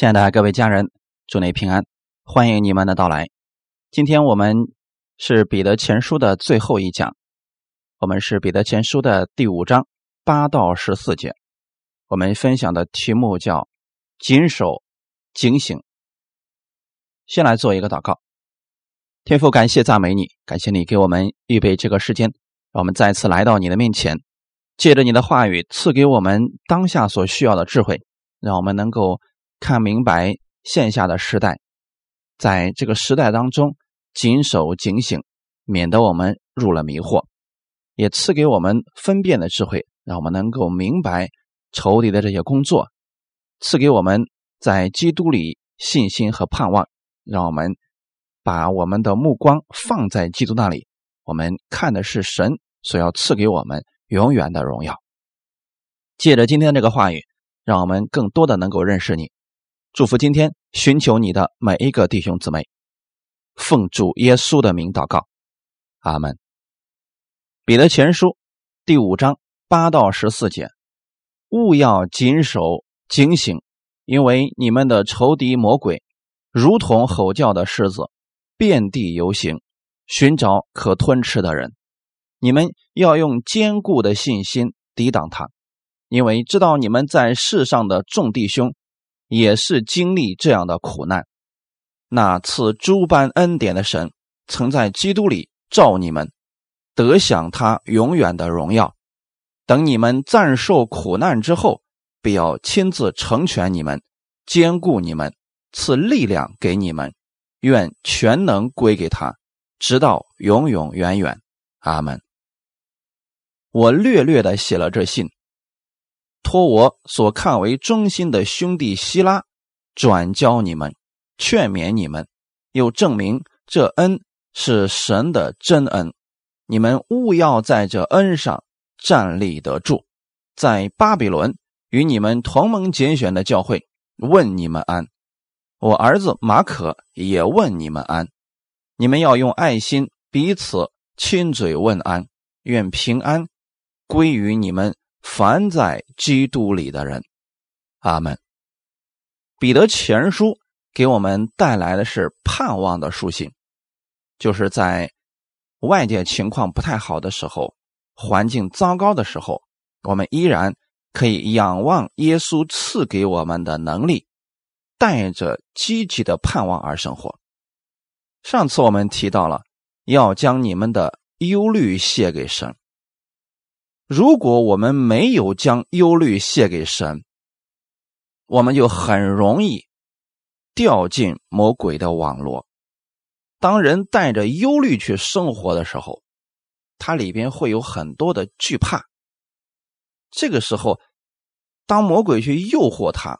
亲爱的各位家人，祝你平安，欢迎你们的到来。今天我们是彼得前书的最后一讲，我们是彼得前书的第五章八到十四节。我们分享的题目叫“谨守警醒”。先来做一个祷告，天父，感谢赞美你，感谢你给我们预备这个时间，让我们再次来到你的面前，借着你的话语赐给我们当下所需要的智慧，让我们能够。看明白线下的时代，在这个时代当中，谨守警醒，免得我们入了迷惑；也赐给我们分辨的智慧，让我们能够明白仇敌的这些工作；赐给我们在基督里信心和盼望，让我们把我们的目光放在基督那里。我们看的是神所要赐给我们永远的荣耀。借着今天这个话语，让我们更多的能够认识你。祝福今天寻求你的每一个弟兄姊妹，奉主耶稣的名祷告，阿门。彼得前书第五章八到十四节：勿要谨守警醒，因为你们的仇敌魔鬼如同吼叫的狮子，遍地游行，寻找可吞吃的人。你们要用坚固的信心抵挡他，因为知道你们在世上的众弟兄。也是经历这样的苦难，那赐诸般恩典的神，曾在基督里召你们，得享他永远的荣耀。等你们暂受苦难之后，必要亲自成全你们，兼顾你们，赐力量给你们。愿全能归给他，直到永永远远。阿门。我略略的写了这信。托我所看为忠心的兄弟希拉转交你们，劝勉你们，又证明这恩是神的真恩。你们务要在这恩上站立得住。在巴比伦与你们同盟拣选的教会问你们安。我儿子马可也问你们安。你们要用爱心彼此亲嘴问安，愿平安归于你们。凡在基督里的人，阿门。彼得前书给我们带来的是盼望的书信，就是在外界情况不太好的时候，环境糟糕的时候，我们依然可以仰望耶稣赐给我们的能力，带着积极的盼望而生活。上次我们提到了，要将你们的忧虑卸给神。如果我们没有将忧虑卸给神，我们就很容易掉进魔鬼的网络。当人带着忧虑去生活的时候，它里边会有很多的惧怕。这个时候，当魔鬼去诱惑他，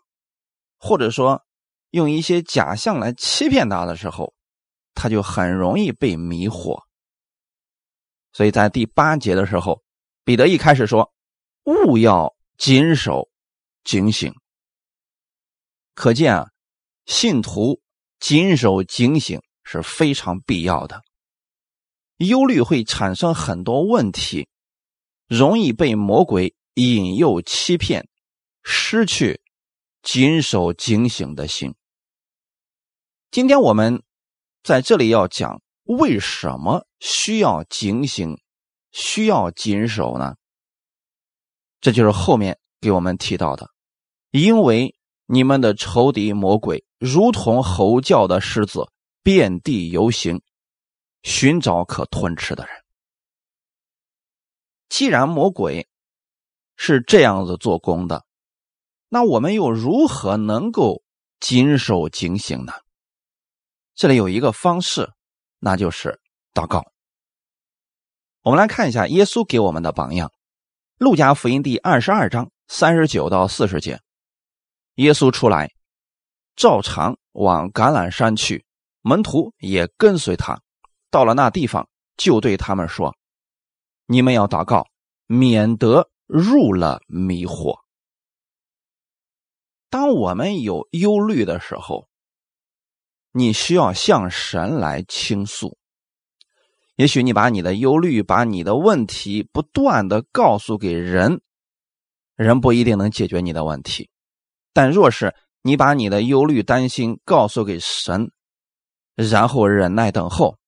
或者说用一些假象来欺骗他的时候，他就很容易被迷惑。所以在第八节的时候。彼得一开始说：“勿要谨守警醒。”可见啊，信徒谨守警醒是非常必要的。忧虑会产生很多问题，容易被魔鬼引诱欺骗，失去谨守警醒的心。今天我们在这里要讲为什么需要警醒。需要谨守呢，这就是后面给我们提到的，因为你们的仇敌魔鬼如同吼叫的狮子，遍地游行，寻找可吞吃的人。既然魔鬼是这样子做工的，那我们又如何能够谨守警醒呢？这里有一个方式，那就是祷告。我们来看一下耶稣给我们的榜样，《路加福音》第二十二章三十九到四十节。耶稣出来，照常往橄榄山去，门徒也跟随他。到了那地方，就对他们说：“你们要祷告，免得入了迷惑。”当我们有忧虑的时候，你需要向神来倾诉。也许你把你的忧虑、把你的问题不断的告诉给人，人不一定能解决你的问题。但若是你把你的忧虑、担心告诉给神，然后忍耐等候，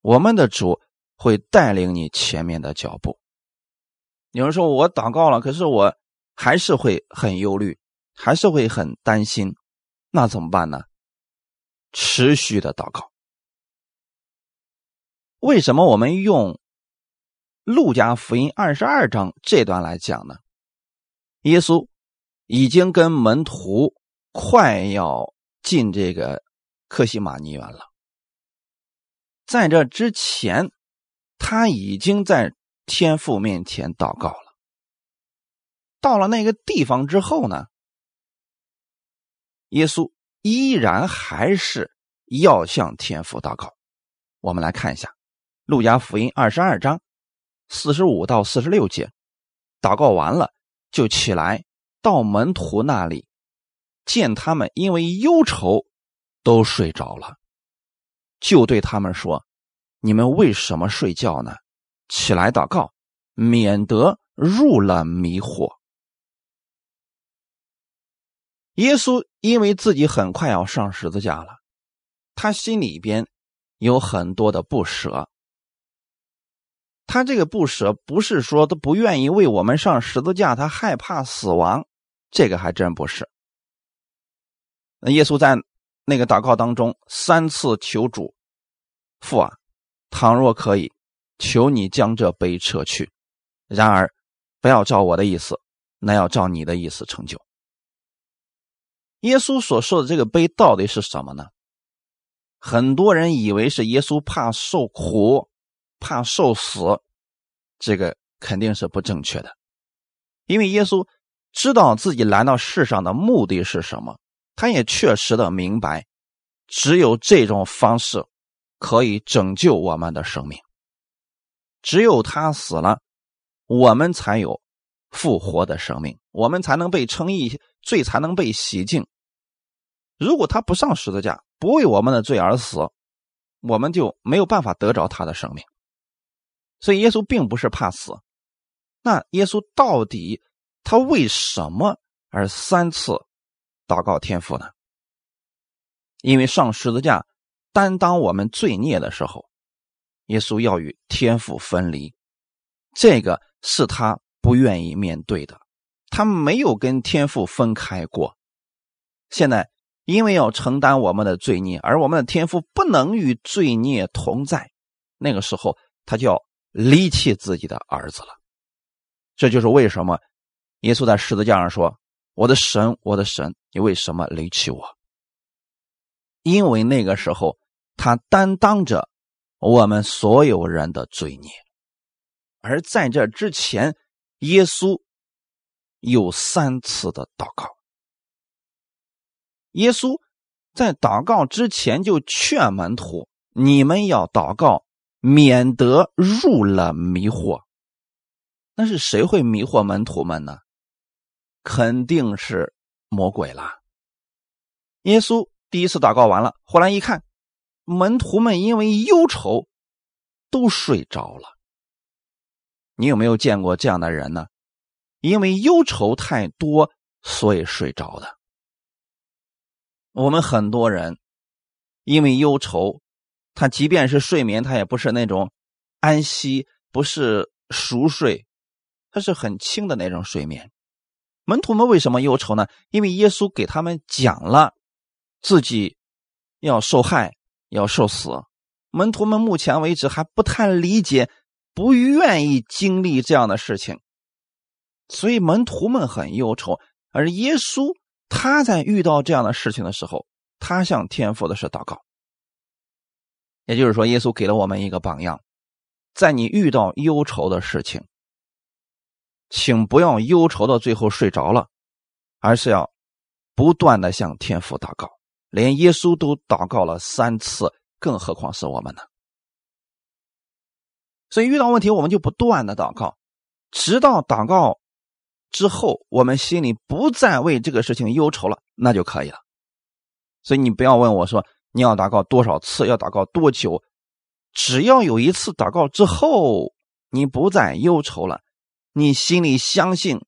我们的主会带领你前面的脚步。有人说我祷告了，可是我还是会很忧虑，还是会很担心，那怎么办呢？持续的祷告。为什么我们用路加福音二十二章这段来讲呢？耶稣已经跟门徒快要进这个克西马尼园了，在这之前，他已经在天父面前祷告了。到了那个地方之后呢，耶稣。依然还是要向天父祷告。我们来看一下《路加福音》二十二章四十五到四十六节。祷告完了，就起来到门徒那里，见他们因为忧愁都睡着了，就对他们说：“你们为什么睡觉呢？起来祷告，免得入了迷惑。”耶稣因为自己很快要上十字架了，他心里边有很多的不舍。他这个不舍不是说他不愿意为我们上十字架，他害怕死亡，这个还真不是。那耶稣在那个祷告当中三次求主父啊，倘若可以，求你将这杯撤去；然而不要照我的意思，那要照你的意思成就。耶稣所说的这个悲到底是什么呢？很多人以为是耶稣怕受苦、怕受死，这个肯定是不正确的。因为耶稣知道自己来到世上的目的是什么，他也确实的明白，只有这种方式可以拯救我们的生命。只有他死了，我们才有复活的生命，我们才能被称义，罪才能被洗净。如果他不上十字架，不为我们的罪而死，我们就没有办法得着他的生命。所以耶稣并不是怕死。那耶稣到底他为什么而三次祷告天父呢？因为上十字架担当我们罪孽的时候，耶稣要与天父分离，这个是他不愿意面对的。他没有跟天父分开过。现在。因为要承担我们的罪孽，而我们的天父不能与罪孽同在，那个时候他就要离弃自己的儿子了。这就是为什么耶稣在十字架上说：“我的神，我的神，你为什么离弃我？”因为那个时候他担当着我们所有人的罪孽，而在这之前，耶稣有三次的祷告。耶稣在祷告之前就劝门徒：“你们要祷告，免得入了迷惑。”那是谁会迷惑门徒们呢？肯定是魔鬼了。耶稣第一次祷告完了，后来一看，门徒们因为忧愁都睡着了。你有没有见过这样的人呢？因为忧愁太多，所以睡着的。我们很多人因为忧愁，他即便是睡眠，他也不是那种安息，不是熟睡，他是很轻的那种睡眠。门徒们为什么忧愁呢？因为耶稣给他们讲了自己要受害、要受死。门徒们目前为止还不太理解，不愿意经历这样的事情，所以门徒们很忧愁，而耶稣。他在遇到这样的事情的时候，他向天父的是祷告。也就是说，耶稣给了我们一个榜样，在你遇到忧愁的事情，请不要忧愁到最后睡着了，而是要不断的向天父祷告。连耶稣都祷告了三次，更何况是我们呢？所以遇到问题，我们就不断的祷告，直到祷告。之后，我们心里不再为这个事情忧愁了，那就可以了。所以你不要问我说你要祷告多少次，要祷告多久，只要有一次祷告之后，你不再忧愁了，你心里相信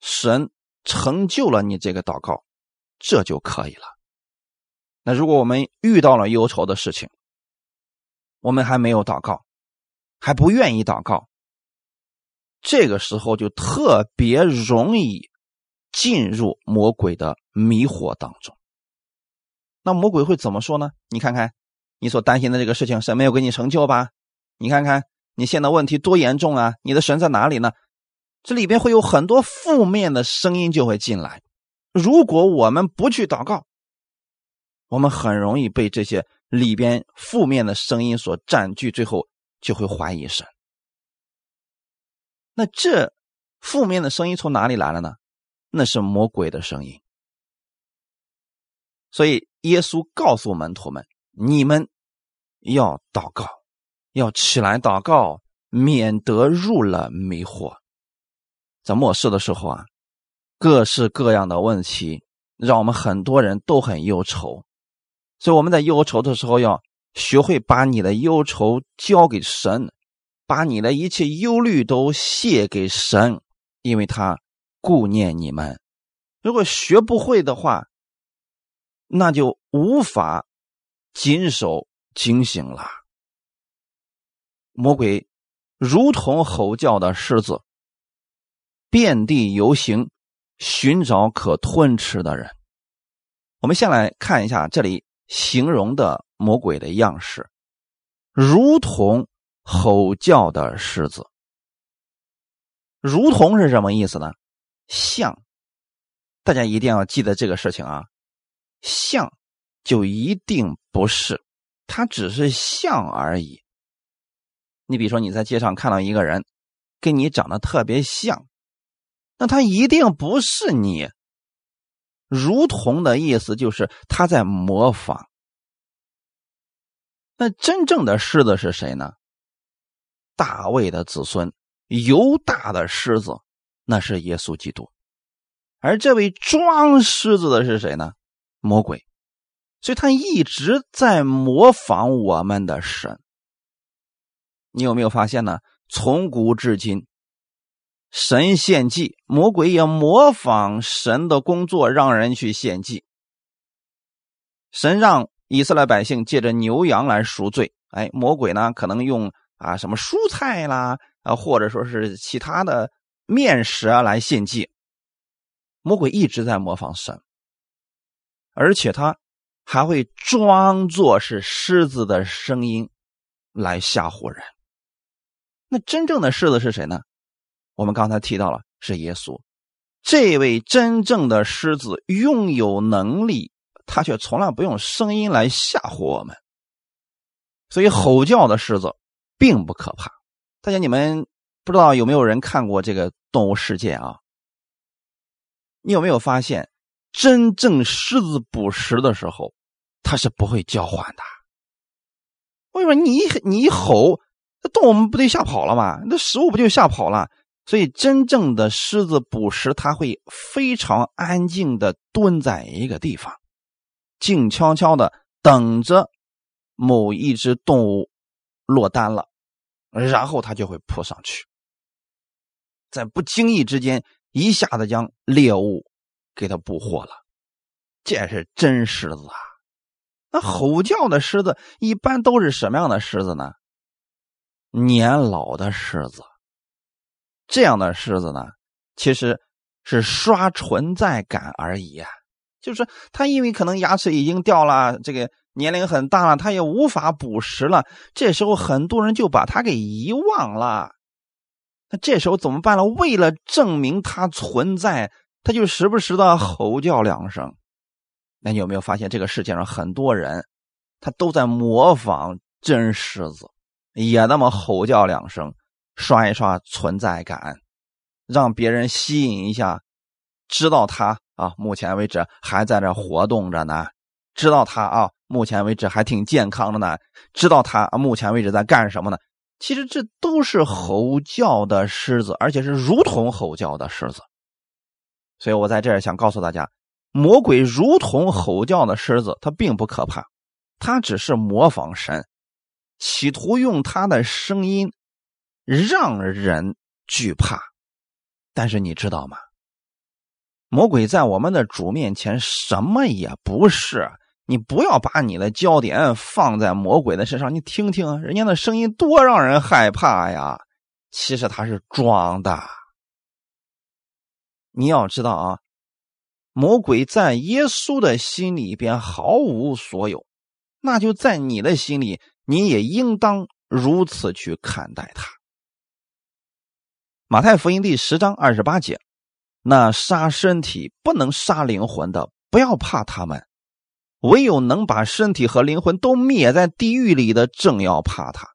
神成就了你这个祷告，这就可以了。那如果我们遇到了忧愁的事情，我们还没有祷告，还不愿意祷告，这个时候就特别容易进入魔鬼的迷惑当中。那魔鬼会怎么说呢？你看看，你所担心的这个事情，神没有给你成就吧？你看看你现在问题多严重啊！你的神在哪里呢？这里边会有很多负面的声音就会进来。如果我们不去祷告，我们很容易被这些里边负面的声音所占据，最后就会怀疑神。那这负面的声音从哪里来了呢？那是魔鬼的声音。所以耶稣告诉门徒们：“你们要祷告，要起来祷告，免得入了迷惑。”在末世的时候啊，各式各样的问题让我们很多人都很忧愁，所以我们在忧愁的时候要学会把你的忧愁交给神，把你的一切忧虑都卸给神，因为他顾念你们。如果学不会的话，那就无法谨守警醒了。魔鬼如同吼叫的狮子。遍地游行，寻找可吞吃的人。我们先来看一下这里形容的魔鬼的样式，如同吼叫的狮子。如同是什么意思呢？像，大家一定要记得这个事情啊。像就一定不是，它只是像而已。你比如说你在街上看到一个人，跟你长得特别像。那他一定不是你，如同的意思就是他在模仿。那真正的狮子是谁呢？大卫的子孙，犹大的狮子，那是耶稣基督。而这位装狮子的是谁呢？魔鬼。所以他一直在模仿我们的神。你有没有发现呢？从古至今。神献祭，魔鬼也模仿神的工作，让人去献祭。神让以色列百姓借着牛羊来赎罪，哎，魔鬼呢可能用啊什么蔬菜啦，啊或者说是其他的面食啊来献祭。魔鬼一直在模仿神，而且他还会装作是狮子的声音来吓唬人。那真正的狮子是谁呢？我们刚才提到了是耶稣，这位真正的狮子拥有能力，他却从来不用声音来吓唬我们。所以吼叫的狮子并不可怕。大家你们不知道有没有人看过这个动物世界啊？你有没有发现，真正狮子捕食的时候，它是不会叫唤的。为什么？你你一吼，那动物们不得吓跑了吗？那食物不就吓跑了？所以，真正的狮子捕食，它会非常安静的蹲在一个地方，静悄悄的等着某一只动物落单了，然后它就会扑上去，在不经意之间一下子将猎物给它捕获了。这是真狮子啊！那吼叫的狮子一般都是什么样的狮子呢？年老的狮子。这样的狮子呢，其实是刷存在感而已啊。就是他因为可能牙齿已经掉了，这个年龄很大了，他也无法捕食了。这时候很多人就把他给遗忘了。那这时候怎么办呢？为了证明他存在，他就时不时的吼叫两声。那你有没有发现，这个世界上很多人，他都在模仿真狮子，也那么吼叫两声。刷一刷存在感，让别人吸引一下，知道他啊，目前为止还在这活动着呢，知道他啊，目前为止还挺健康的呢，知道他目前为止在干什么呢？其实这都是吼叫的狮子，而且是如同吼叫的狮子。所以我在这儿想告诉大家，魔鬼如同吼叫的狮子，它并不可怕，它只是模仿神，企图用他的声音。让人惧怕，但是你知道吗？魔鬼在我们的主面前什么也不是。你不要把你的焦点放在魔鬼的身上，你听听人家的声音多让人害怕呀！其实他是装的。你要知道啊，魔鬼在耶稣的心里边毫无所有，那就在你的心里，你也应当如此去看待他。马太福音第十章二十八节：那杀身体不能杀灵魂的，不要怕他们。唯有能把身体和灵魂都灭在地狱里的，正要怕他。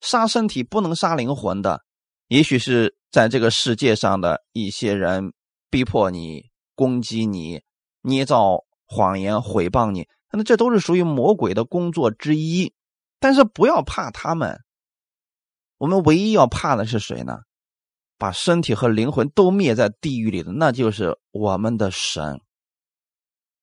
杀身体不能杀灵魂的，也许是在这个世界上的一些人逼迫你、攻击你、捏造谎言、毁谤你，那这都是属于魔鬼的工作之一。但是不要怕他们，我们唯一要怕的是谁呢？把身体和灵魂都灭在地狱里的，那就是我们的神。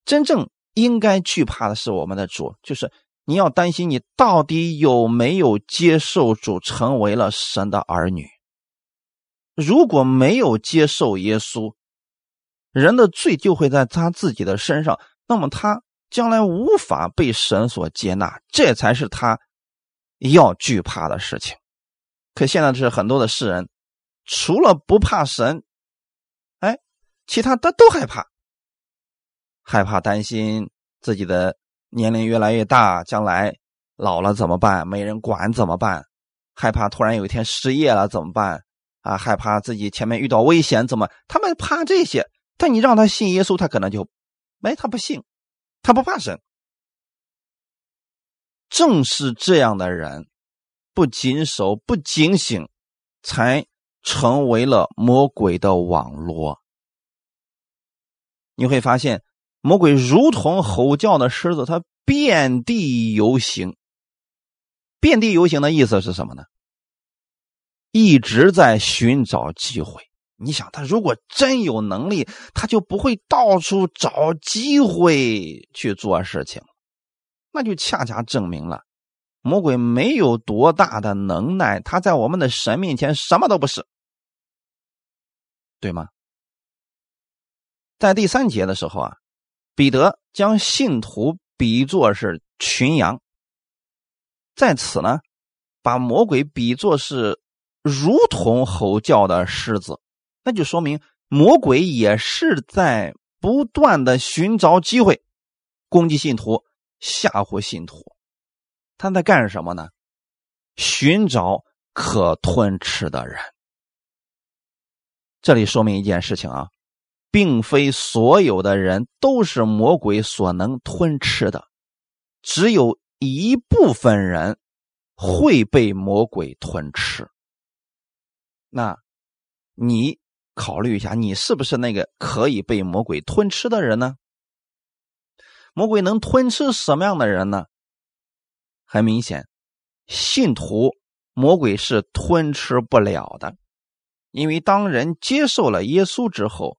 真正。应该惧怕的是我们的主，就是你要担心你到底有没有接受主，成为了神的儿女。如果没有接受耶稣，人的罪就会在他自己的身上，那么他将来无法被神所接纳，这才是他要惧怕的事情。可现在是很多的世人，除了不怕神，哎，其他的都害怕。害怕、担心自己的年龄越来越大，将来老了怎么办？没人管怎么办？害怕突然有一天失业了怎么办？啊，害怕自己前面遇到危险怎么？他们怕这些，但你让他信耶稣，他可能就，哎，他不信，他不怕神。正是这样的人，不谨守、不警醒，才成为了魔鬼的网络。你会发现。魔鬼如同吼叫的狮子，它遍地游行。遍地游行的意思是什么呢？一直在寻找机会。你想，他如果真有能力，他就不会到处找机会去做事情。那就恰恰证明了，魔鬼没有多大的能耐，他在我们的神面前什么都不是，对吗？在第三节的时候啊。彼得将信徒比作是群羊，在此呢，把魔鬼比作是如同吼叫的狮子，那就说明魔鬼也是在不断的寻找机会攻击信徒、吓唬信徒。他在干什么呢？寻找可吞吃的人。这里说明一件事情啊。并非所有的人都是魔鬼所能吞吃的，只有一部分人会被魔鬼吞吃。那，你考虑一下，你是不是那个可以被魔鬼吞吃的人呢？魔鬼能吞吃什么样的人呢？很明显，信徒魔鬼是吞吃不了的，因为当人接受了耶稣之后。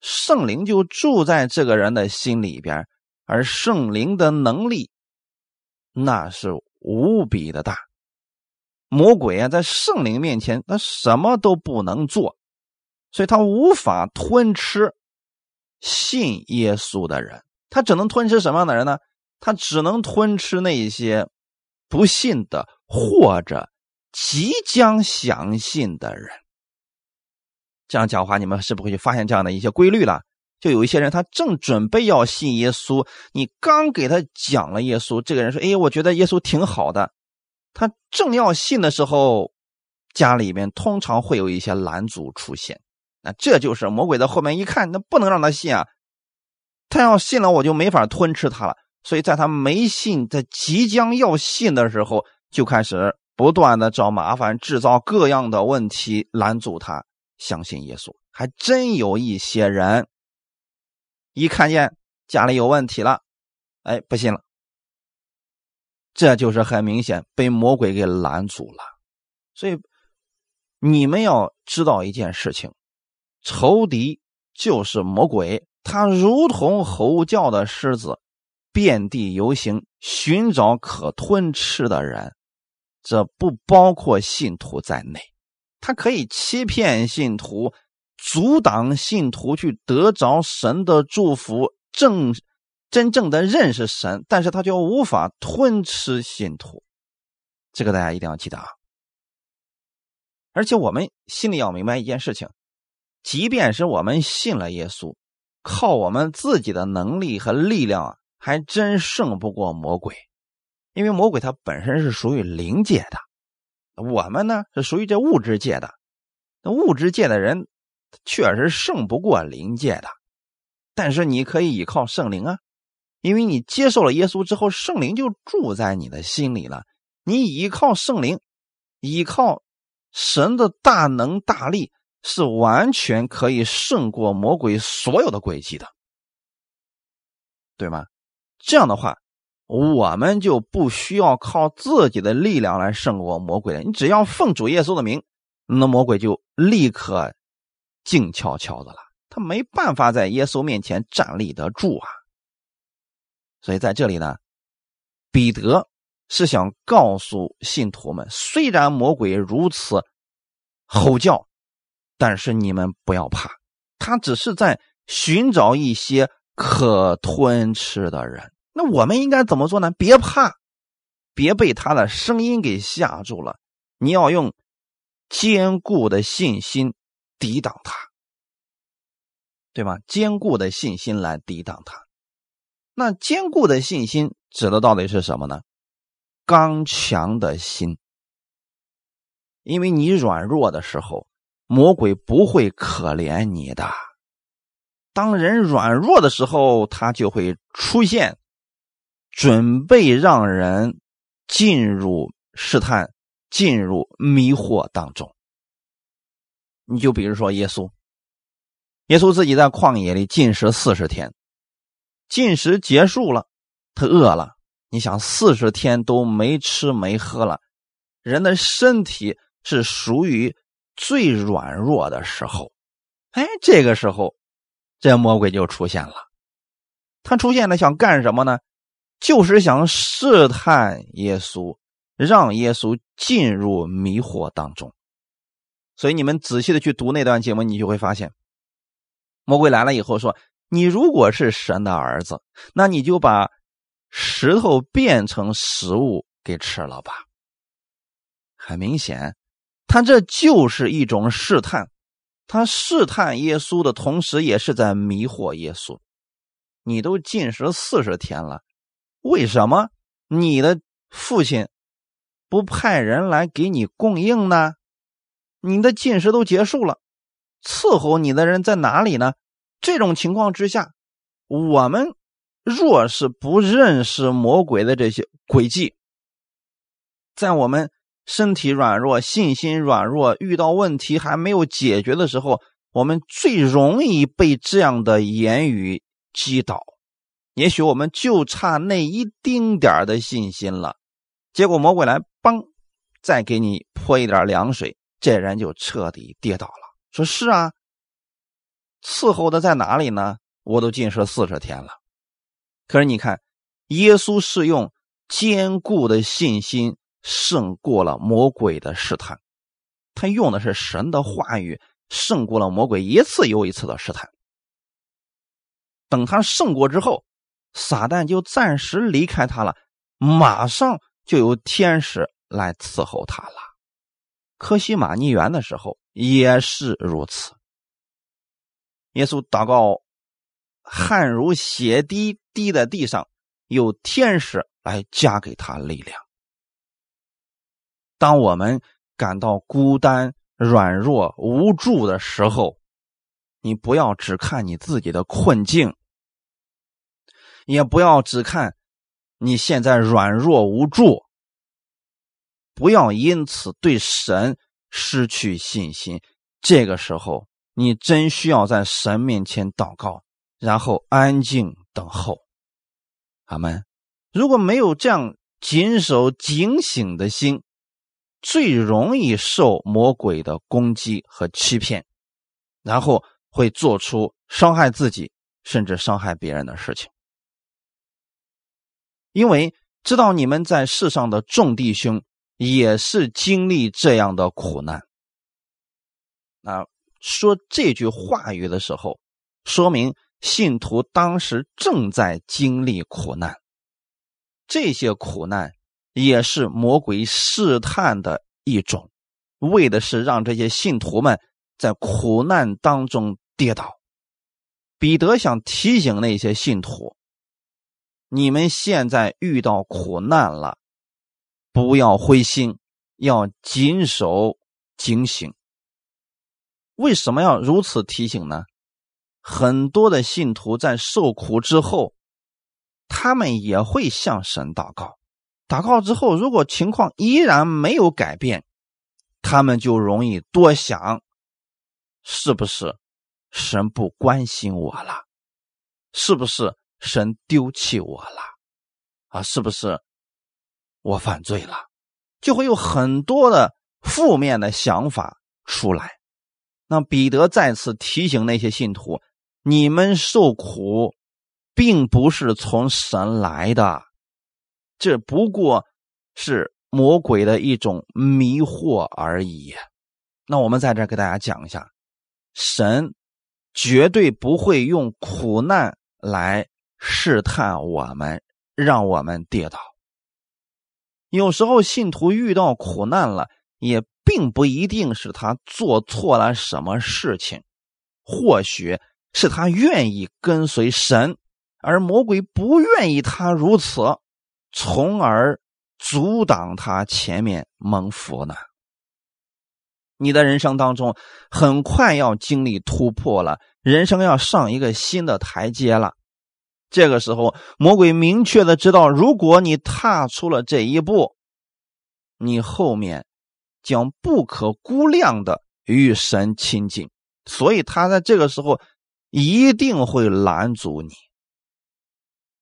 圣灵就住在这个人的心里边，而圣灵的能力那是无比的大。魔鬼啊，在圣灵面前，他什么都不能做，所以他无法吞吃信耶稣的人。他只能吞吃什么样的人呢？他只能吞吃那些不信的或者即将相信的人。这样讲话，你们是不会去发现这样的一些规律了。就有一些人，他正准备要信耶稣，你刚给他讲了耶稣，这个人说：“哎，我觉得耶稣挺好的。”他正要信的时候，家里面通常会有一些拦阻出现。那这就是魔鬼在后面一看，那不能让他信啊！他要信了，我就没法吞吃他了。所以在他没信，在即将要信的时候，就开始不断的找麻烦，制造各样的问题，拦阻他。相信耶稣，还真有一些人一看见家里有问题了，哎，不信了。这就是很明显被魔鬼给拦阻了。所以你们要知道一件事情：仇敌就是魔鬼，他如同吼叫的狮子，遍地游行，寻找可吞吃的人。这不包括信徒在内。他可以欺骗信徒，阻挡信徒去得着神的祝福，正真正的认识神，但是他就无法吞吃信徒。这个大家一定要记得啊！而且我们心里要明白一件事情：，即便是我们信了耶稣，靠我们自己的能力和力量，还真胜不过魔鬼。因为魔鬼它本身是属于灵界的，我们呢是属于这物质界的。那物质界的人确实胜不过灵界的，但是你可以依靠圣灵啊，因为你接受了耶稣之后，圣灵就住在你的心里了。你依靠圣灵，依靠神的大能大力，是完全可以胜过魔鬼所有的诡计的，对吗？这样的话，我们就不需要靠自己的力量来胜过魔鬼了。你只要奉主耶稣的名，那魔鬼就立刻静悄悄的了，他没办法在耶稣面前站立得住啊。所以在这里呢，彼得。是想告诉信徒们，虽然魔鬼如此吼叫，但是你们不要怕，他只是在寻找一些可吞吃的人。那我们应该怎么做呢？别怕，别被他的声音给吓住了。你要用坚固的信心抵挡他，对吗？坚固的信心来抵挡他。那坚固的信心指的到底是什么呢？刚强的心，因为你软弱的时候，魔鬼不会可怜你的。当人软弱的时候，他就会出现，准备让人进入试探、进入迷惑当中。你就比如说耶稣，耶稣自己在旷野里禁食四十天，进食结束了，他饿了。你想四十天都没吃没喝了，人的身体是属于最软弱的时候，哎，这个时候，这魔鬼就出现了。他出现了，想干什么呢？就是想试探耶稣，让耶稣进入迷惑当中。所以你们仔细的去读那段经文，你就会发现，魔鬼来了以后说：“你如果是神的儿子，那你就把。”石头变成食物给吃了吧？很明显，他这就是一种试探。他试探耶稣的同时，也是在迷惑耶稣。你都禁食四十天了，为什么你的父亲不派人来给你供应呢？你的禁食都结束了，伺候你的人在哪里呢？这种情况之下，我们。若是不认识魔鬼的这些诡计，在我们身体软弱、信心软弱、遇到问题还没有解决的时候，我们最容易被这样的言语击倒。也许我们就差那一丁点的信心了，结果魔鬼来，帮，再给你泼一点凉水，这人就彻底跌倒了。说是啊，伺候的在哪里呢？我都禁食四十天了。可是你看，耶稣是用坚固的信心胜过了魔鬼的试探，他用的是神的话语胜过了魔鬼一次又一次的试探。等他胜过之后，撒旦就暂时离开他了，马上就有天使来伺候他了。科西玛尼园的时候也是如此。耶稣祷告。汗如血滴滴在地上，有天使来加给他力量。当我们感到孤单、软弱、无助的时候，你不要只看你自己的困境，也不要只看你现在软弱无助，不要因此对神失去信心。这个时候，你真需要在神面前祷告。然后安静等候，阿门。如果没有这样谨守警醒的心，最容易受魔鬼的攻击和欺骗，然后会做出伤害自己甚至伤害别人的事情。因为知道你们在世上的众弟兄也是经历这样的苦难，那说这句话语的时候，说明信徒当时正在经历苦难。这些苦难也是魔鬼试探的一种，为的是让这些信徒们在苦难当中跌倒。彼得想提醒那些信徒：你们现在遇到苦难了，不要灰心，要谨守警醒。为什么要如此提醒呢？很多的信徒在受苦之后，他们也会向神祷告。祷告之后，如果情况依然没有改变，他们就容易多想：是不是神不关心我了？是不是神丢弃我了？啊，是不是我犯罪了？就会有很多的负面的想法出来。那彼得再次提醒那些信徒：你们受苦，并不是从神来的，这不过是魔鬼的一种迷惑而已。那我们在这给大家讲一下，神绝对不会用苦难来试探我们，让我们跌倒。有时候信徒遇到苦难了，也。并不一定是他做错了什么事情，或许是他愿意跟随神，而魔鬼不愿意他如此，从而阻挡他前面蒙福呢。你的人生当中很快要经历突破了，人生要上一个新的台阶了。这个时候，魔鬼明确的知道，如果你踏出了这一步，你后面。将不可估量的与神亲近，所以他在这个时候一定会拦阻你。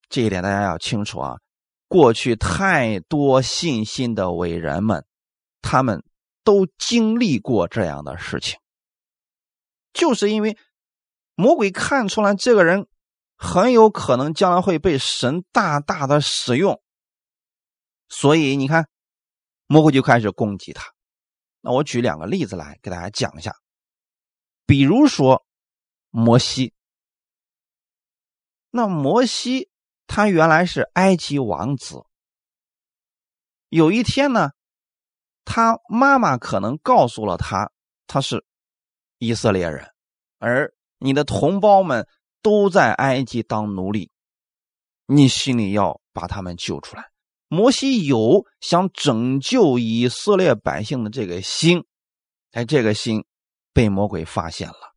这一点大家要清楚啊！过去太多信心的伟人们，他们都经历过这样的事情，就是因为魔鬼看出来这个人很有可能将来会被神大大的使用，所以你看，魔鬼就开始攻击他。那我举两个例子来给大家讲一下，比如说摩西。那摩西他原来是埃及王子，有一天呢，他妈妈可能告诉了他他是以色列人，而你的同胞们都在埃及当奴隶，你心里要把他们救出来。摩西有想拯救以色列百姓的这个心，哎，这个心被魔鬼发现了。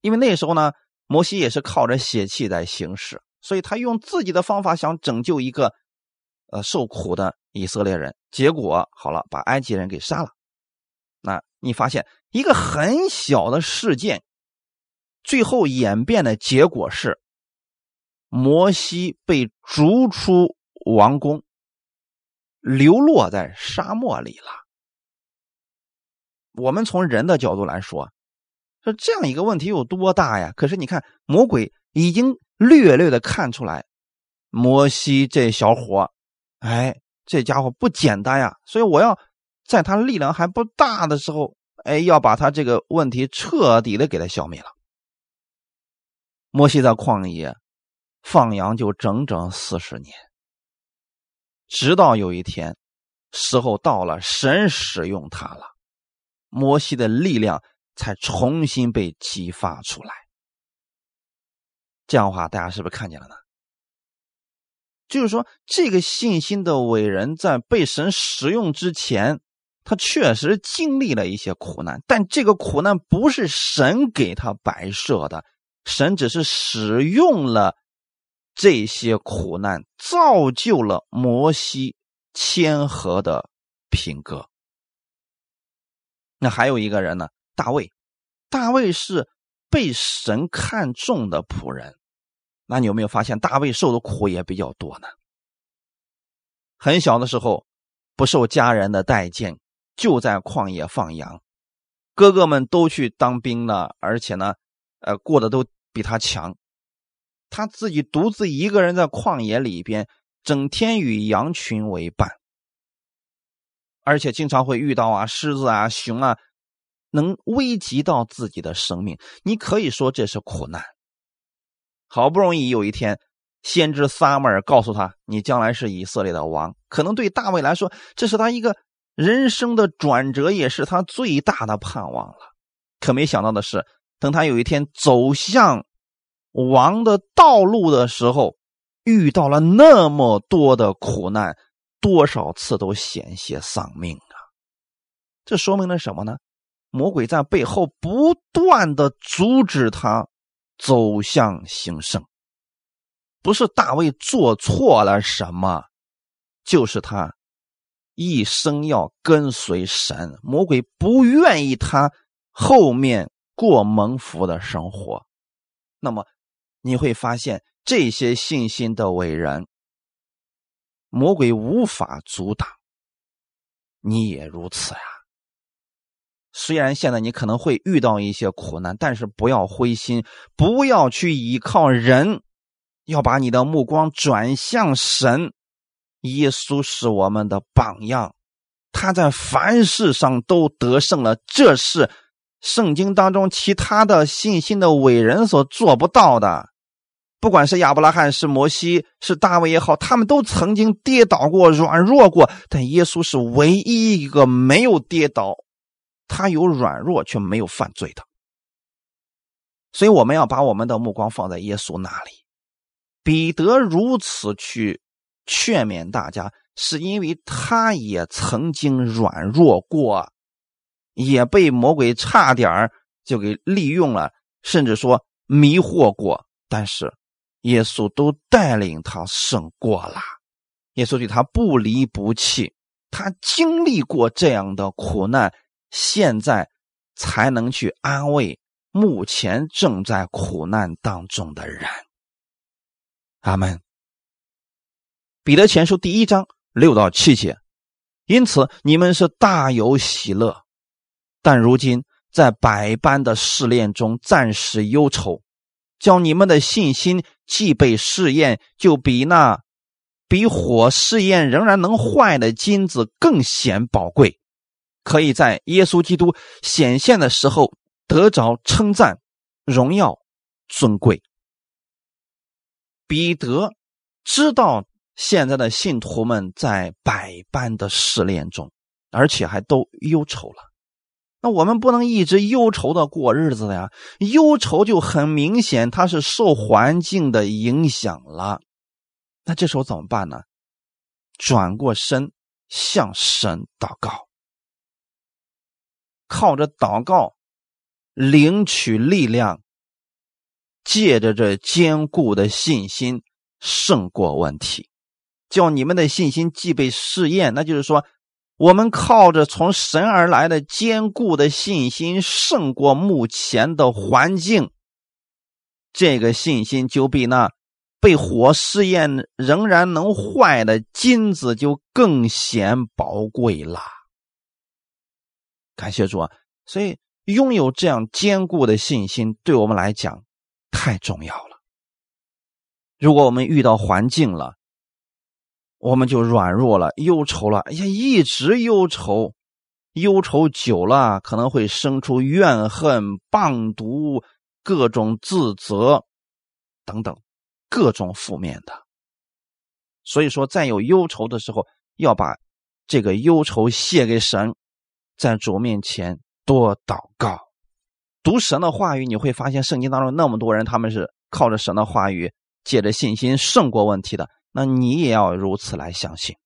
因为那时候呢，摩西也是靠着血气在行事，所以他用自己的方法想拯救一个呃受苦的以色列人。结果好了，把埃及人给杀了。那你发现一个很小的事件，最后演变的结果是摩西被逐出。王宫流落在沙漠里了。我们从人的角度来说，说这样一个问题有多大呀？可是你看，魔鬼已经略略的看出来，摩西这小伙，哎，这家伙不简单呀。所以我要在他力量还不大的时候，哎，要把他这个问题彻底的给他消灭了。摩西在旷野放羊就整整四十年。直到有一天，时候到了，神使用他了，摩西的力量才重新被激发出来。这样的话，大家是不是看见了呢？就是说，这个信心的伟人，在被神使用之前，他确实经历了一些苦难，但这个苦难不是神给他摆设的，神只是使用了。这些苦难造就了摩西谦和的品格。那还有一个人呢，大卫。大卫是被神看中的仆人。那你有没有发现，大卫受的苦也比较多呢？很小的时候，不受家人的待见，就在旷野放羊。哥哥们都去当兵了，而且呢，呃，过得都比他强。他自己独自一个人在旷野里边，整天与羊群为伴，而且经常会遇到啊狮子啊熊啊，能危及到自己的生命，你可以说这是苦难。好不容易有一天，先知撒母耳告诉他：“你将来是以色列的王。”可能对大卫来说，这是他一个人生的转折，也是他最大的盼望了。可没想到的是，等他有一天走向王的道路的时候，遇到了那么多的苦难，多少次都险些丧命啊！这说明了什么呢？魔鬼在背后不断的阻止他走向兴盛，不是大卫做错了什么，就是他一生要跟随神。魔鬼不愿意他后面过蒙福的生活。那么你会发现，这些信心的伟人，魔鬼无法阻挡。你也如此呀。虽然现在你可能会遇到一些苦难，但是不要灰心，不要去依靠人，要把你的目光转向神。耶稣是我们的榜样，他在凡事上都得胜了，这是圣经当中其他的信心的伟人所做不到的。不管是亚伯拉罕、是摩西、是大卫也好，他们都曾经跌倒过、软弱过，但耶稣是唯一一个没有跌倒。他有软弱却没有犯罪的，所以我们要把我们的目光放在耶稣那里。彼得如此去劝勉大家，是因为他也曾经软弱过，也被魔鬼差点就给利用了，甚至说迷惑过。但是耶稣都带领他胜过了，耶稣对他不离不弃，他经历过这样的苦难。现在才能去安慰目前正在苦难当中的人。阿门。彼得前书第一章六到七节，因此你们是大有喜乐，但如今在百般的试炼中暂时忧愁，叫你们的信心既被试验，就比那比火试验仍然能坏的金子更显宝贵。可以在耶稣基督显现的时候得着称赞、荣耀、尊贵。彼得知道现在的信徒们在百般的试炼中，而且还都忧愁了。那我们不能一直忧愁的过日子呀！忧愁就很明显，它是受环境的影响了。那这时候怎么办呢？转过身向神祷告。靠着祷告领取力量，借着这坚固的信心胜过问题，叫你们的信心既被试验，那就是说，我们靠着从神而来的坚固的信心胜过目前的环境，这个信心就比那被火试验仍然能坏的金子就更显宝贵了。感谢主啊！所以拥有这样坚固的信心，对我们来讲太重要了。如果我们遇到环境了，我们就软弱了、忧愁了。哎呀，一直忧愁，忧愁久了，可能会生出怨恨、棒毒、各种自责等等各种负面的。所以说，在有忧愁的时候，要把这个忧愁卸给神。在主面前多祷告，读神的话语，你会发现圣经当中那么多人，他们是靠着神的话语，借着信心胜过问题的。那你也要如此来相信，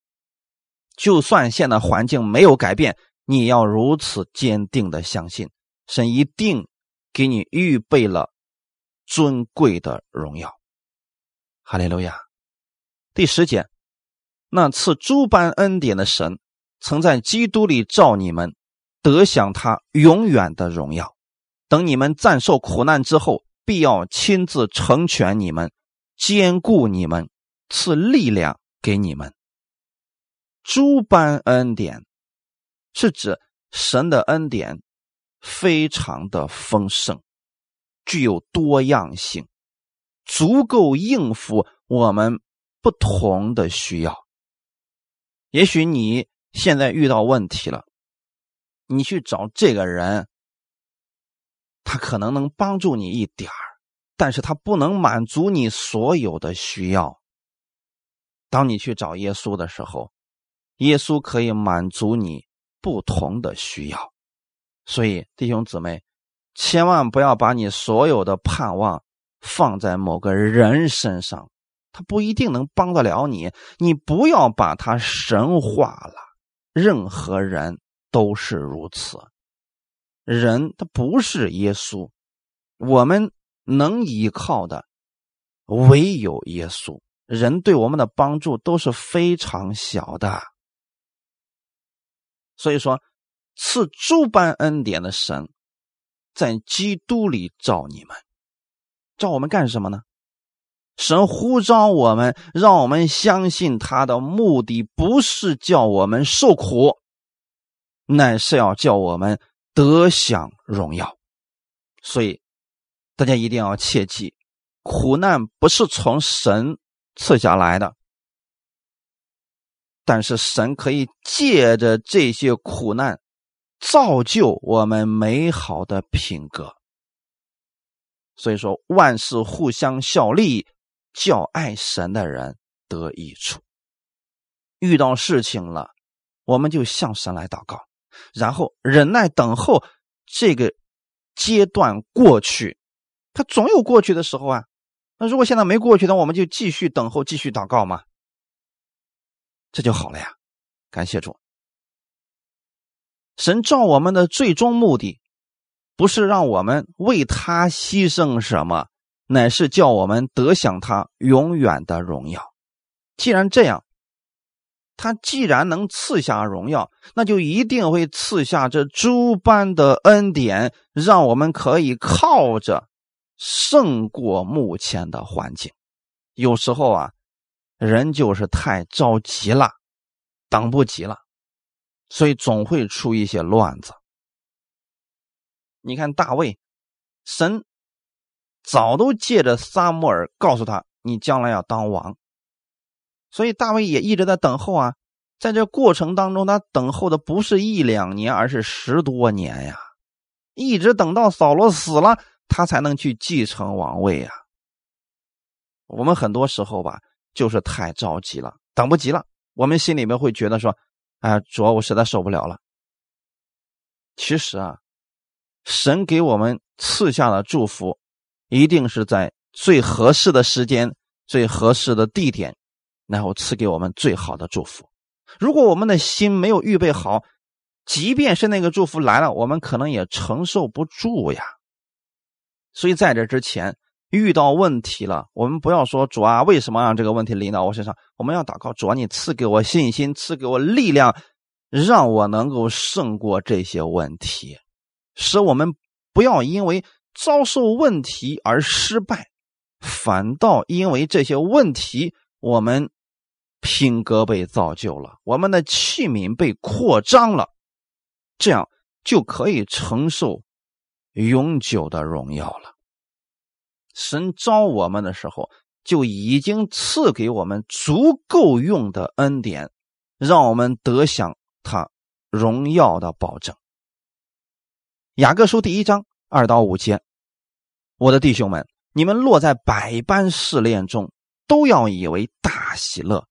就算现在环境没有改变，你要如此坚定的相信，神一定给你预备了尊贵的荣耀。哈利路亚。第十节，那赐诸般恩典的神。曾在基督里召你们，得享他永远的荣耀。等你们暂受苦难之后，必要亲自成全你们，兼顾你们，赐力量给你们。诸般恩典，是指神的恩典非常的丰盛，具有多样性，足够应付我们不同的需要。也许你。现在遇到问题了，你去找这个人，他可能能帮助你一点儿，但是他不能满足你所有的需要。当你去找耶稣的时候，耶稣可以满足你不同的需要。所以，弟兄姊妹，千万不要把你所有的盼望放在某个人身上，他不一定能帮得了你。你不要把他神化了。任何人都是如此，人他不是耶稣，我们能依靠的唯有耶稣。人对我们的帮助都是非常小的，所以说。赐诸般恩典的神，在基督里召你们，召我们干什么呢？神呼召我们，让我们相信他的目的不是叫我们受苦，乃是要叫我们得享荣耀。所以，大家一定要切记，苦难不是从神赐下来的，但是神可以借着这些苦难。造就我们美好的品格，所以说万事互相效力，叫爱神的人得益处。遇到事情了，我们就向神来祷告，然后忍耐等候这个阶段过去。他总有过去的时候啊。那如果现在没过去，那我们就继续等候，继续祷告嘛，这就好了呀。感谢主。神召我们的最终目的，不是让我们为他牺牲什么，乃是叫我们得享他永远的荣耀。既然这样，他既然能赐下荣耀，那就一定会赐下这诸般的恩典，让我们可以靠着胜过目前的环境。有时候啊，人就是太着急了，等不及了。所以总会出一些乱子。你看大卫，神早都借着撒母耳告诉他，你将来要当王。所以大卫也一直在等候啊，在这过程当中，他等候的不是一两年，而是十多年呀，一直等到扫罗死了，他才能去继承王位呀。我们很多时候吧，就是太着急了，等不及了，我们心里面会觉得说。哎，主要我实在受不了了。其实啊，神给我们赐下的祝福，一定是在最合适的时间、最合适的地点，然后赐给我们最好的祝福。如果我们的心没有预备好，即便是那个祝福来了，我们可能也承受不住呀。所以在这之前。遇到问题了，我们不要说主啊，为什么让这个问题临到我身上？我们要祷告，主啊，你赐给我信心，赐给我力量，让我能够胜过这些问题，使我们不要因为遭受问题而失败，反倒因为这些问题，我们品格被造就了，我们的器皿被扩张了，这样就可以承受永久的荣耀了。神招我们的时候，就已经赐给我们足够用的恩典，让我们得享他荣耀的保证。雅各书第一章二到五节，我的弟兄们，你们落在百般试炼中，都要以为大喜乐，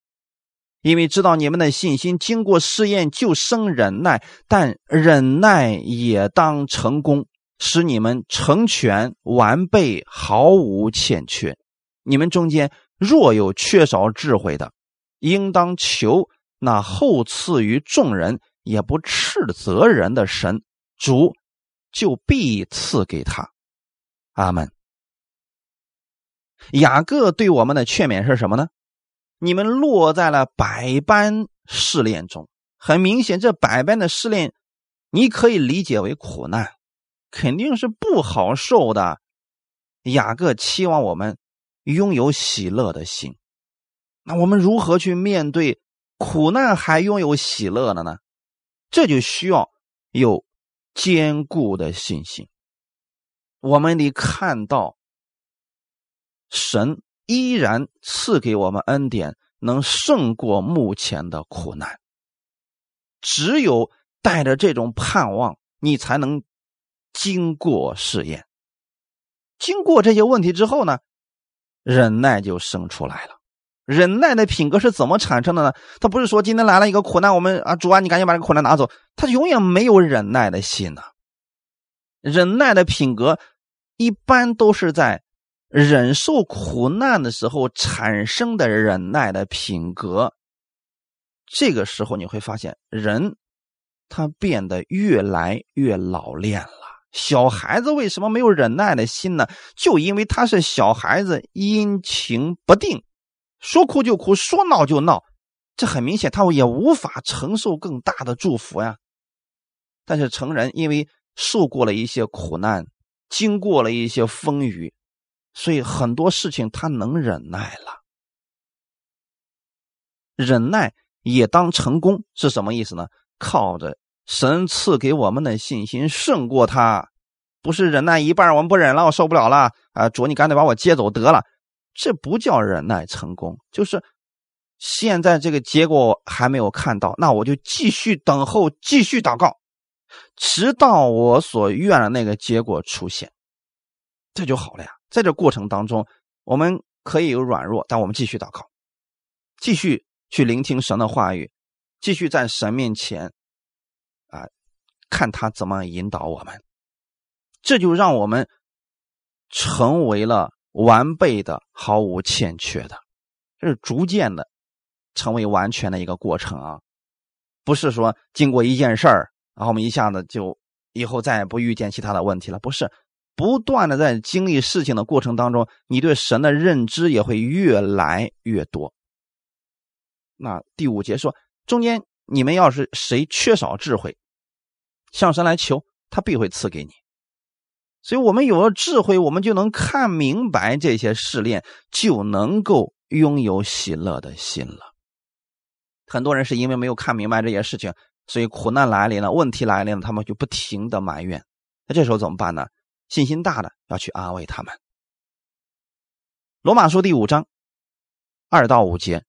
因为知道你们的信心经过试验，就生忍耐，但忍耐也当成功。使你们成全完备，毫无欠缺。你们中间若有缺少智慧的，应当求那后赐于众人也不斥责人的神，主就必赐给他。阿门。雅各对我们的劝勉是什么呢？你们落在了百般试炼中，很明显，这百般的试炼，你可以理解为苦难。肯定是不好受的。雅各期望我们拥有喜乐的心，那我们如何去面对苦难还拥有喜乐的呢？这就需要有坚固的信心。我们得看到神依然赐给我们恩典，能胜过目前的苦难。只有带着这种盼望，你才能。经过试验。经过这些问题之后呢，忍耐就生出来了。忍耐的品格是怎么产生的呢？他不是说今天来了一个苦难，我们啊主啊，你赶紧把这个苦难拿走。他永远没有忍耐的心呢。忍耐的品格一般都是在忍受苦难的时候产生的忍耐的品格。这个时候你会发现，人他变得越来越老练了。小孩子为什么没有忍耐的心呢？就因为他是小孩子，阴晴不定。说哭就哭，说闹就闹，这很明显，他也无法承受更大的祝福呀。但是成人因为受过了一些苦难，经过了一些风雨，所以很多事情他能忍耐了。忍耐也当成功是什么意思呢？靠着神赐给我们的信心胜过他，不是忍耐一半，我们不忍了，我受不了了啊！主，你赶紧把我接走得了。这不叫忍耐成功，就是现在这个结果还没有看到，那我就继续等候，继续祷告，直到我所愿的那个结果出现，这就好了呀。在这过程当中，我们可以有软弱，但我们继续祷告，继续去聆听神的话语，继续在神面前，看他怎么引导我们，这就让我们成为了。完备的，毫无欠缺的，这是逐渐的成为完全的一个过程啊！不是说经过一件事儿，然后我们一下子就以后再也不遇见其他的问题了。不是，不断的在经历事情的过程当中，你对神的认知也会越来越多。那第五节说，中间你们要是谁缺少智慧，向神来求，他必会赐给你。所以，我们有了智慧，我们就能看明白这些试炼，就能够拥有喜乐的心了。很多人是因为没有看明白这些事情，所以苦难来临了，问题来临了，他们就不停的埋怨。那这时候怎么办呢？信心大的要去安慰他们。罗马书第五章二到五节，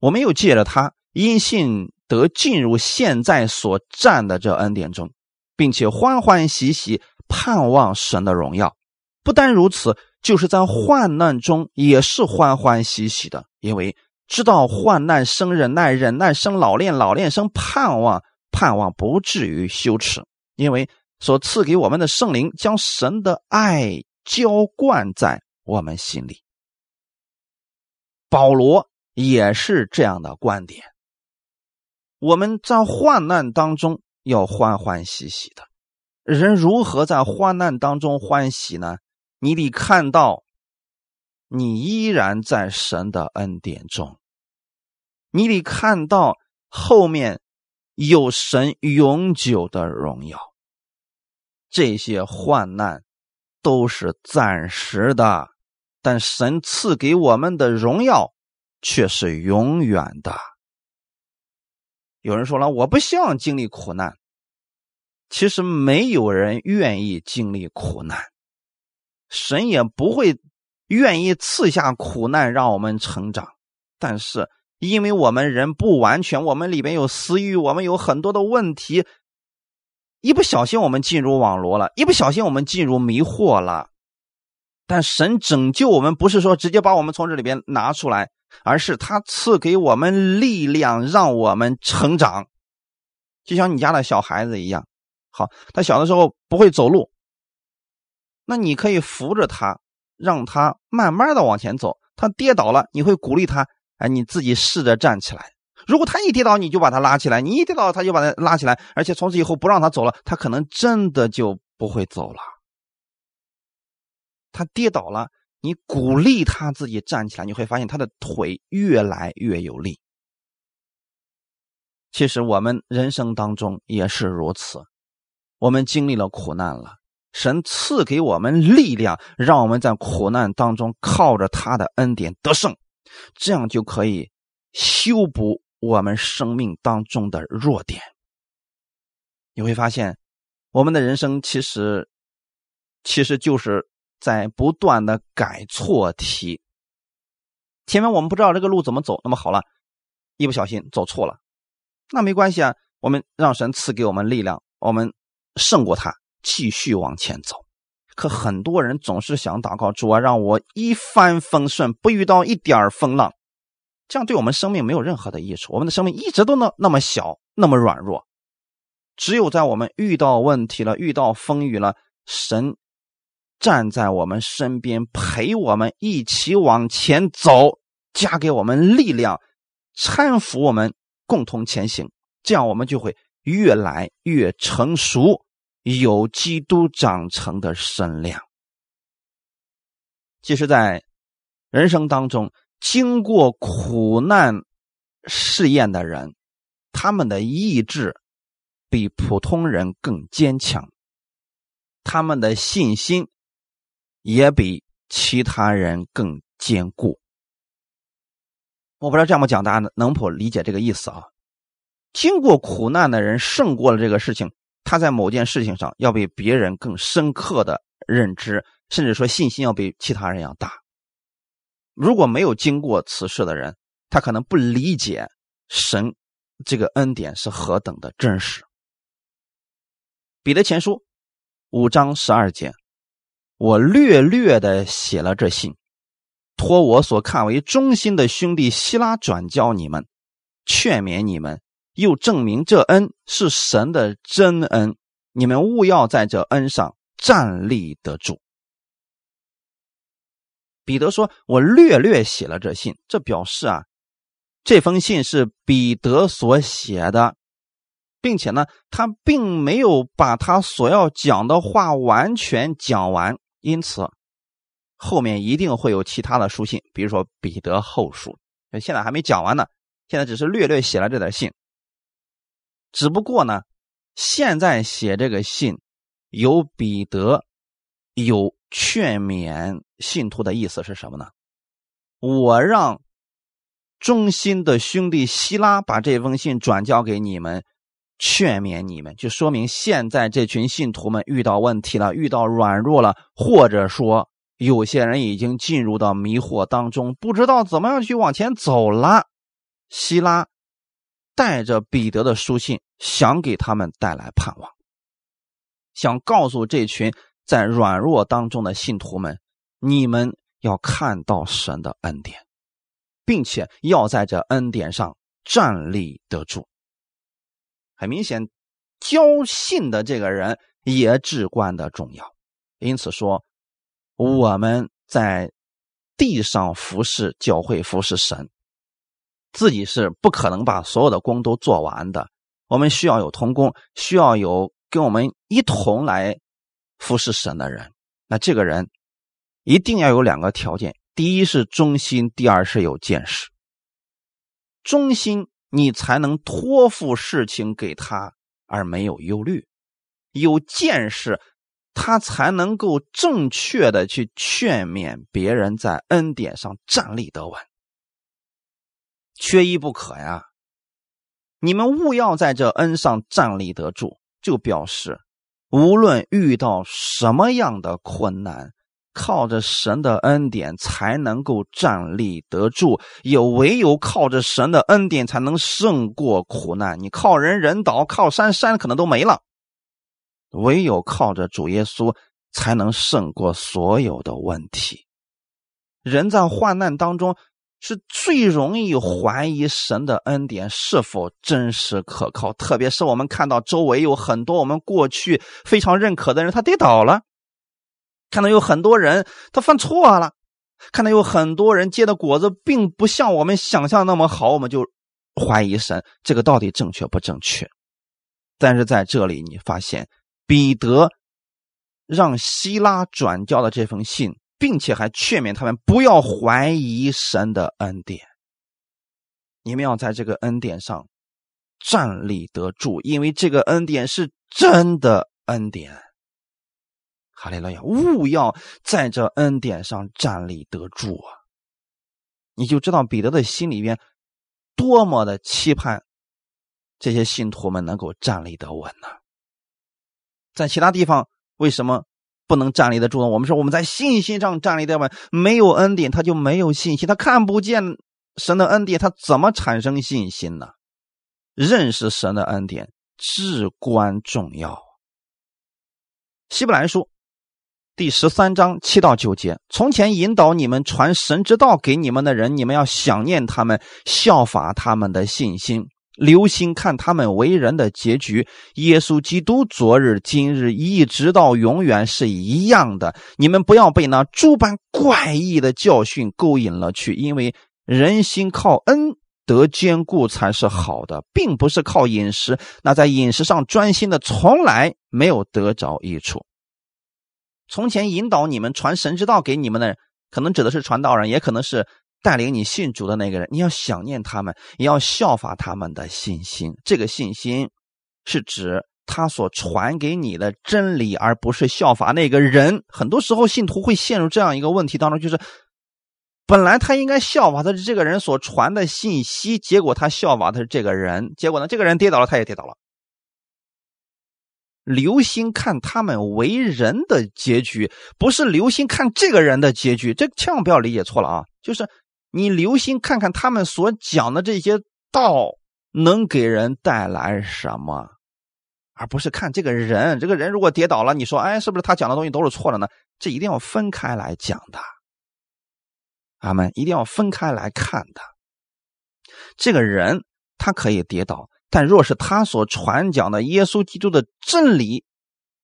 我们又借着他因信得进入现在所占的这恩典中，并且欢欢喜喜。盼望神的荣耀，不单如此，就是在患难中也是欢欢喜喜的，因为知道患难生忍耐，忍耐生老练，老练生盼望，盼望不至于羞耻，因为所赐给我们的圣灵将神的爱浇灌在我们心里。保罗也是这样的观点，我们在患难当中要欢欢喜喜的。人如何在患难当中欢喜呢？你得看到，你依然在神的恩典中。你得看到后面有神永久的荣耀。这些患难都是暂时的，但神赐给我们的荣耀却是永远的。有人说了，我不希望经历苦难。其实没有人愿意经历苦难，神也不会愿意赐下苦难让我们成长。但是，因为我们人不完全，我们里边有私欲，我们有很多的问题，一不小心我们进入网络了，一不小心我们进入迷惑了。但神拯救我们，不是说直接把我们从这里边拿出来，而是他赐给我们力量，让我们成长，就像你家的小孩子一样。好，他小的时候不会走路，那你可以扶着他，让他慢慢的往前走。他跌倒了，你会鼓励他，哎，你自己试着站起来。如果他一跌倒，你就把他拉起来；你一跌倒，他就把他拉起来。而且从此以后不让他走了，他可能真的就不会走了。他跌倒了，你鼓励他自己站起来，你会发现他的腿越来越有力。其实我们人生当中也是如此。我们经历了苦难了，神赐给我们力量，让我们在苦难当中靠着他的恩典得胜，这样就可以修补我们生命当中的弱点。你会发现，我们的人生其实其实就是在不断的改错题。前面我们不知道这个路怎么走，那么好了，一不小心走错了，那没关系啊，我们让神赐给我们力量，我们。胜过他，继续往前走。可很多人总是想祷告主啊，让我一帆风顺，不遇到一点风浪。这样对我们生命没有任何的益处。我们的生命一直都那那么小，那么软弱。只有在我们遇到问题了、遇到风雨了，神站在我们身边，陪我们一起往前走，加给我们力量，搀扶我们共同前行。这样我们就会越来越成熟，有基督长成的身量。其实，在人生当中，经过苦难试验的人，他们的意志比普通人更坚强，他们的信心也比其他人更坚固。我不知道这么讲，大家能否理解这个意思啊？经过苦难的人胜过了这个事情，他在某件事情上要比别人更深刻的认知，甚至说信心要比其他人要大。如果没有经过此事的人，他可能不理解神这个恩典是何等的真实。彼得前书五章十二节，我略略的写了这信，托我所看为忠心的兄弟希拉转交你们，劝勉你们，又证明这恩是神的真恩，你们务要在这恩上站立得住。彼得说：“我略略写了这信，这表示啊，这封信是彼得所写的，并且呢，他并没有把他所要讲的话完全讲完，因此后面一定会有其他的书信，比如说彼得后书，现在还没讲完呢，现在只是略略写了这点信。只不过呢，现在写这个信，有彼得，有劝勉。”信徒的意思是什么呢？我让忠心的兄弟希拉把这封信转交给你们，劝勉你们，就说明现在这群信徒们遇到问题了，遇到软弱了，或者说有些人已经进入到迷惑当中，不知道怎么样去往前走了。希拉带着彼得的书信，想给他们带来盼望，想告诉这群在软弱当中的信徒们。你们要看到神的恩典，并且要在这恩典上站立得住。很明显，交信的这个人也至关的重要。因此说，我们在地上服侍教会、服侍神，自己是不可能把所有的工都做完的。我们需要有同工，需要有跟我们一同来服侍神的人。那这个人。一定要有两个条件：第一是忠心，第二是有见识。忠心，你才能托付事情给他而没有忧虑；有见识，他才能够正确的去劝勉别人在恩典上站立得稳。缺一不可呀！你们务要在这恩上站立得住，就表示无论遇到什么样的困难。靠着神的恩典才能够站立得住，也唯有靠着神的恩典才能胜过苦难。你靠人人倒，靠山山可能都没了。唯有靠着主耶稣才能胜过所有的问题。人在患难当中是最容易怀疑神的恩典是否真实可靠，特别是我们看到周围有很多我们过去非常认可的人，他跌倒了。看到有很多人他犯错了，看到有很多人结的果子并不像我们想象那么好，我们就怀疑神这个到底正确不正确？但是在这里你发现彼得让希拉转交的这封信，并且还劝勉他们不要怀疑神的恩典，你们要在这个恩典上站立得住，因为这个恩典是真的恩典。哈利路亚！勿要在这恩典上站立得住啊！你就知道彼得的心里边多么的期盼这些信徒们能够站立得稳呢？在其他地方为什么不能站立得住呢？我们说我们在信心上站立得稳，没有恩典他就没有信心，他看不见神的恩典，他怎么产生信心呢？认识神的恩典至关重要。希伯来书第十三章七到九节：从前引导你们传神之道给你们的人，你们要想念他们，效法他们的信心。留心看他们为人的结局。耶稣基督昨日、今日一直到永远是一样的。你们不要被那诸般怪异的教训勾引了去，因为人心靠恩得坚固才是好的，并不是靠饮食。那在饮食上专心的，从来没有得着益处。从前引导你们传神之道给你们的，可能指的是传道人，也可能是。带领你信主的那个人，你要想念他们，也要效法他们的信心。这个信心是指他所传给你的真理，而不是效法那个人。很多时候，信徒会陷入这样一个问题当中，就是本来他应该效法的是这个人所传的信息，结果他效法的是这个人，结果呢，这个人跌倒了，他也跌倒了。留心看他们为人的结局，不是留心看这个人的结局，这千万不要理解错了啊！就是。你留心看看他们所讲的这些道能给人带来什么，而不是看这个人。这个人如果跌倒了，你说，哎，是不是他讲的东西都是错的呢？这一定要分开来讲的。阿门，一定要分开来看的。这个人他可以跌倒，但若是他所传讲的耶稣基督的真理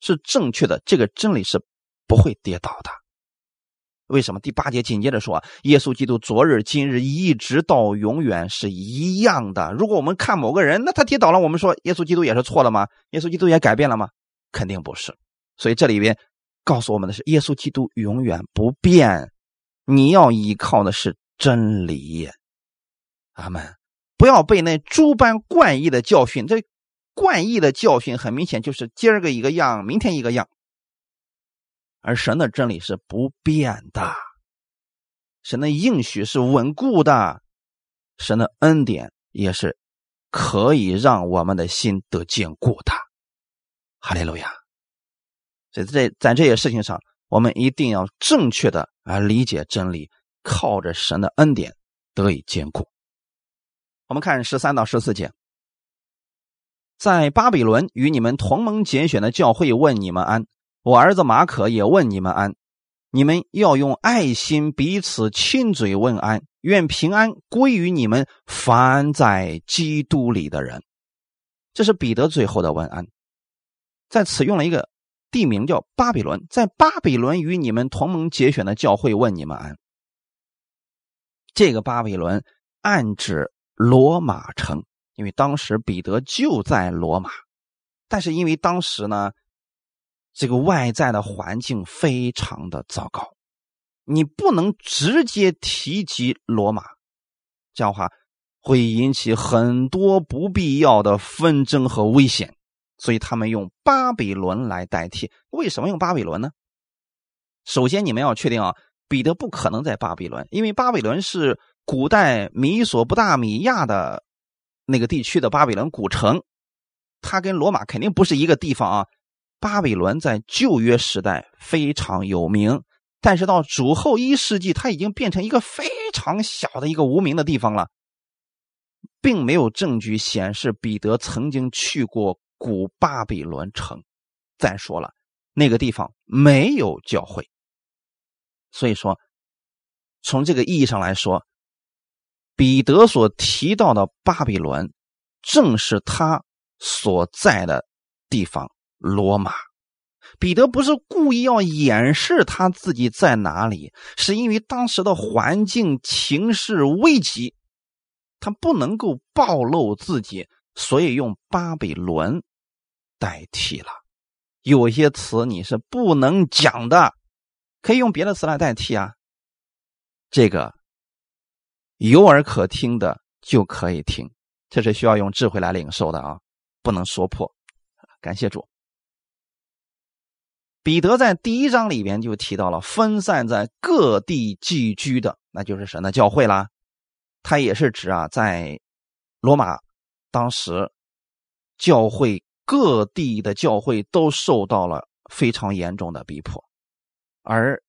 是正确的，这个真理是不会跌倒的。为什么第八节紧接着说，耶稣基督昨日、今日一直到永远是一样的？如果我们看某个人，那他跌倒了，我们说耶稣基督也是错的吗？耶稣基督也改变了吗？肯定不是。所以这里边告诉我们的是，耶稣基督永远不变。你要依靠的是真理。阿门。不要被那诸般怪异的教训。这怪异的教训很明显就是今儿个一个样，明天一个样。而神的真理是不变的，神的应许是稳固的，神的恩典也是可以让我们的心得坚固的。哈利路亚！在在在这些事情上，我们一定要正确的啊理解真理，靠着神的恩典得以坚固。我们看十三到十四节，在巴比伦与你们同盟拣选的教会问你们安。我儿子马可也问你们安，你们要用爱心彼此亲嘴问安，愿平安归于你们凡在基督里的人。这是彼得最后的问安，在此用了一个地名叫巴比伦，在巴比伦与你们同盟结选的教会问你们安。这个巴比伦暗指罗马城，因为当时彼得就在罗马，但是因为当时呢。这个外在的环境非常的糟糕，你不能直接提及罗马，这样的话会引起很多不必要的纷争和危险，所以他们用巴比伦来代替。为什么用巴比伦呢？首先，你们要确定啊，彼得不可能在巴比伦，因为巴比伦是古代米索不达米亚的那个地区的巴比伦古城，它跟罗马肯定不是一个地方啊。巴比伦在旧约时代非常有名，但是到主后一世纪，它已经变成一个非常小的一个无名的地方了，并没有证据显示彼得曾经去过古巴比伦城。再说了，那个地方没有教会，所以说，从这个意义上来说，彼得所提到的巴比伦，正是他所在的地方。罗马，彼得不是故意要掩饰他自己在哪里，是因为当时的环境情势危急，他不能够暴露自己，所以用巴比伦代替了。有些词你是不能讲的，可以用别的词来代替啊。这个有耳可听的就可以听，这是需要用智慧来领受的啊，不能说破。感谢主。彼得在第一章里边就提到了分散在各地寄居的，那就是神的教会啦。他也是指啊，在罗马当时教会各地的教会都受到了非常严重的逼迫，而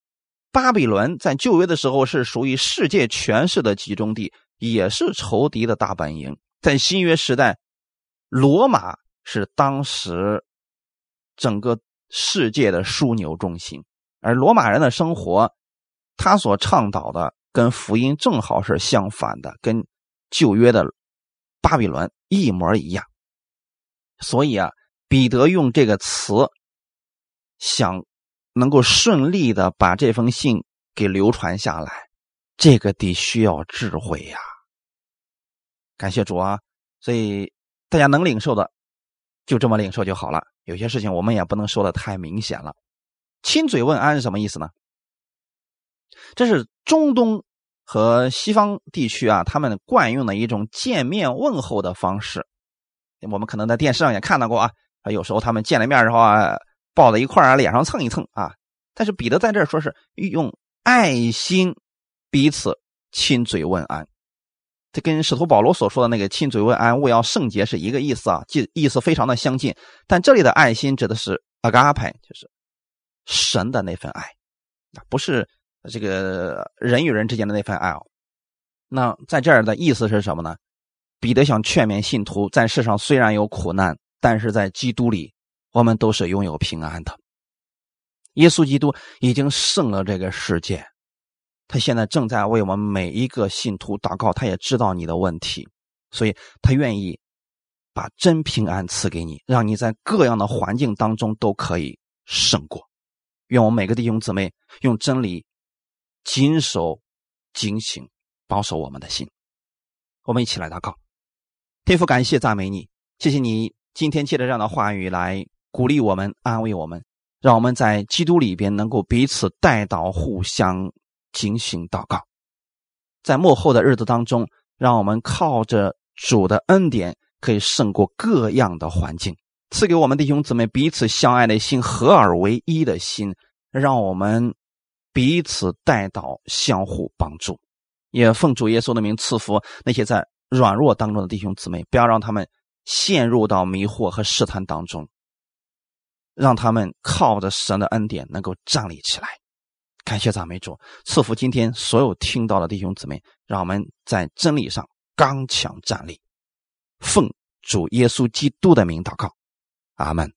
巴比伦在旧约的时候是属于世界权势的集中地，也是仇敌的大本营。在新约时代，罗马是当时整个。世界的枢纽中心，而罗马人的生活，他所倡导的跟福音正好是相反的，跟旧约的巴比伦一模一样。所以啊，彼得用这个词，想能够顺利的把这封信给流传下来，这个得需要智慧呀。感谢主啊！所以大家能领受的，就这么领受就好了。有些事情我们也不能说的太明显了。亲嘴问安是什么意思呢？这是中东和西方地区啊，他们惯用的一种见面问候的方式。我们可能在电视上也看到过啊，啊，有时候他们见了面之后啊，抱在一块啊，脸上蹭一蹭啊。但是彼得在这儿说是用爱心彼此亲嘴问安。这跟使徒保罗所说的那个亲嘴问安、勿要圣洁是一个意思啊，即意思非常的相近。但这里的爱心指的是阿嘎派，就是神的那份爱，不是这个人与人之间的那份爱哦。那在这儿的意思是什么呢？彼得想劝勉信徒，在世上虽然有苦难，但是在基督里，我们都是拥有平安的。耶稣基督已经胜了这个世界。他现在正在为我们每一个信徒祷告，他也知道你的问题，所以他愿意把真平安赐给你，让你在各样的环境当中都可以胜过。愿我们每个弟兄姊妹用真理谨守、警醒、保守我们的心。我们一起来祷告，天父，感谢赞美你，谢谢你今天借着这样的话语来鼓励我们、安慰我们，让我们在基督里边能够彼此带到，互相。警醒祷告，在幕后的日子当中，让我们靠着主的恩典，可以胜过各样的环境，赐给我们弟兄姊妹彼此相爱的心，合而为一的心，让我们彼此带到，相互帮助。也奉主耶稣的名赐福那些在软弱当中的弟兄姊妹，不要让他们陷入到迷惑和试探当中，让他们靠着神的恩典能够站立起来。感谢赞美主，赐福今天所有听到的弟兄姊妹，让我们在真理上刚强站立，奉主耶稣基督的名祷告，阿门。